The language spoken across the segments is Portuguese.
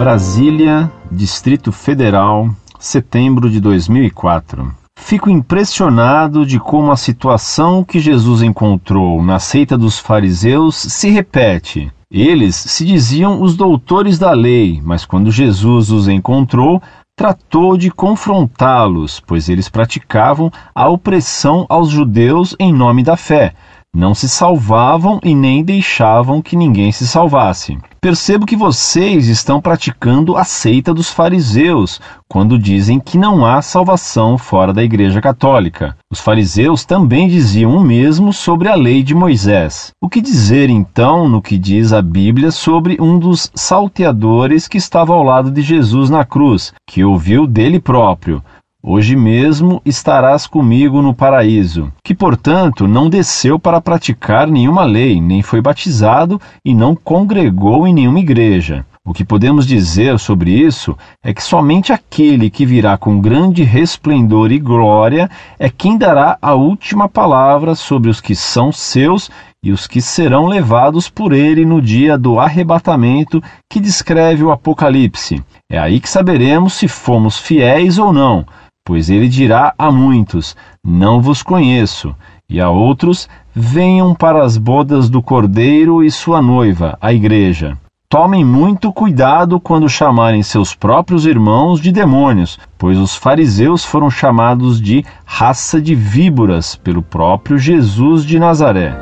Brasília, Distrito Federal, setembro de 2004. Fico impressionado de como a situação que Jesus encontrou na seita dos fariseus se repete. Eles se diziam os doutores da lei, mas quando Jesus os encontrou, tratou de confrontá-los, pois eles praticavam a opressão aos judeus em nome da fé não se salvavam e nem deixavam que ninguém se salvasse. Percebo que vocês estão praticando a seita dos fariseus quando dizem que não há salvação fora da Igreja Católica. Os fariseus também diziam o mesmo sobre a lei de Moisés. O que dizer então no que diz a Bíblia sobre um dos salteadores que estava ao lado de Jesus na cruz, que ouviu dele próprio? Hoje mesmo estarás comigo no paraíso, que, portanto, não desceu para praticar nenhuma lei, nem foi batizado e não congregou em nenhuma igreja. O que podemos dizer sobre isso é que somente aquele que virá com grande resplendor e glória é quem dará a última palavra sobre os que são seus e os que serão levados por ele no dia do arrebatamento que descreve o Apocalipse. É aí que saberemos se fomos fiéis ou não Pois ele dirá a muitos: Não vos conheço, e a outros: Venham para as bodas do Cordeiro e sua noiva, a Igreja. Tomem muito cuidado quando chamarem seus próprios irmãos de demônios, pois os fariseus foram chamados de raça de víboras pelo próprio Jesus de Nazaré.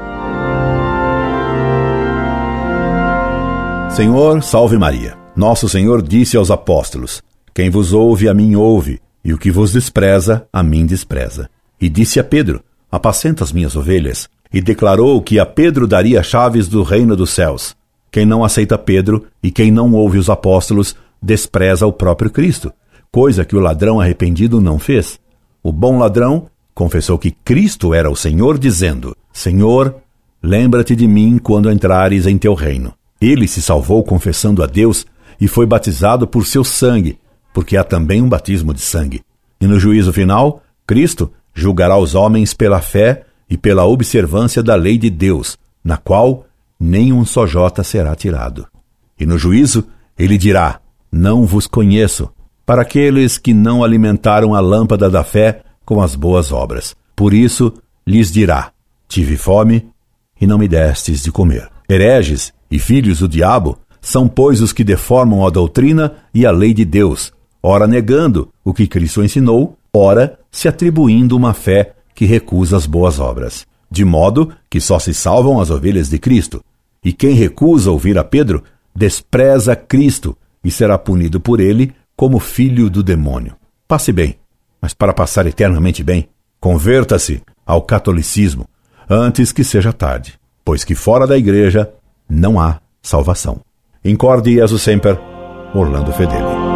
Senhor, salve Maria. Nosso Senhor disse aos apóstolos: Quem vos ouve, a mim ouve e o que vos despreza, a mim despreza. E disse a Pedro: Apacenta as minhas ovelhas. E declarou que a Pedro daria chaves do reino dos céus. Quem não aceita Pedro e quem não ouve os apóstolos despreza o próprio Cristo, coisa que o ladrão arrependido não fez. O bom ladrão confessou que Cristo era o Senhor, dizendo: Senhor, lembra-te de mim quando entrares em teu reino. Ele se salvou confessando a Deus e foi batizado por seu sangue, porque há também um batismo de sangue. E no juízo final, Cristo julgará os homens pela fé e pela observância da lei de Deus, na qual nem um só jota será tirado. E no juízo, ele dirá: Não vos conheço, para aqueles que não alimentaram a lâmpada da fé com as boas obras. Por isso lhes dirá: Tive fome e não me destes de comer. Hereges e filhos do diabo são, pois, os que deformam a doutrina e a lei de Deus, ora negando o que Cristo ensinou, ora se atribuindo uma fé que recusa as boas obras. De modo que só se salvam as ovelhas de Cristo. E quem recusa ouvir a Pedro, despreza Cristo e será punido por ele como filho do demônio. Passe bem, mas para passar eternamente bem, converta-se ao catolicismo antes que seja tarde, pois que fora da igreja não há salvação. Incorde Jesus Semper, Orlando Fedeli.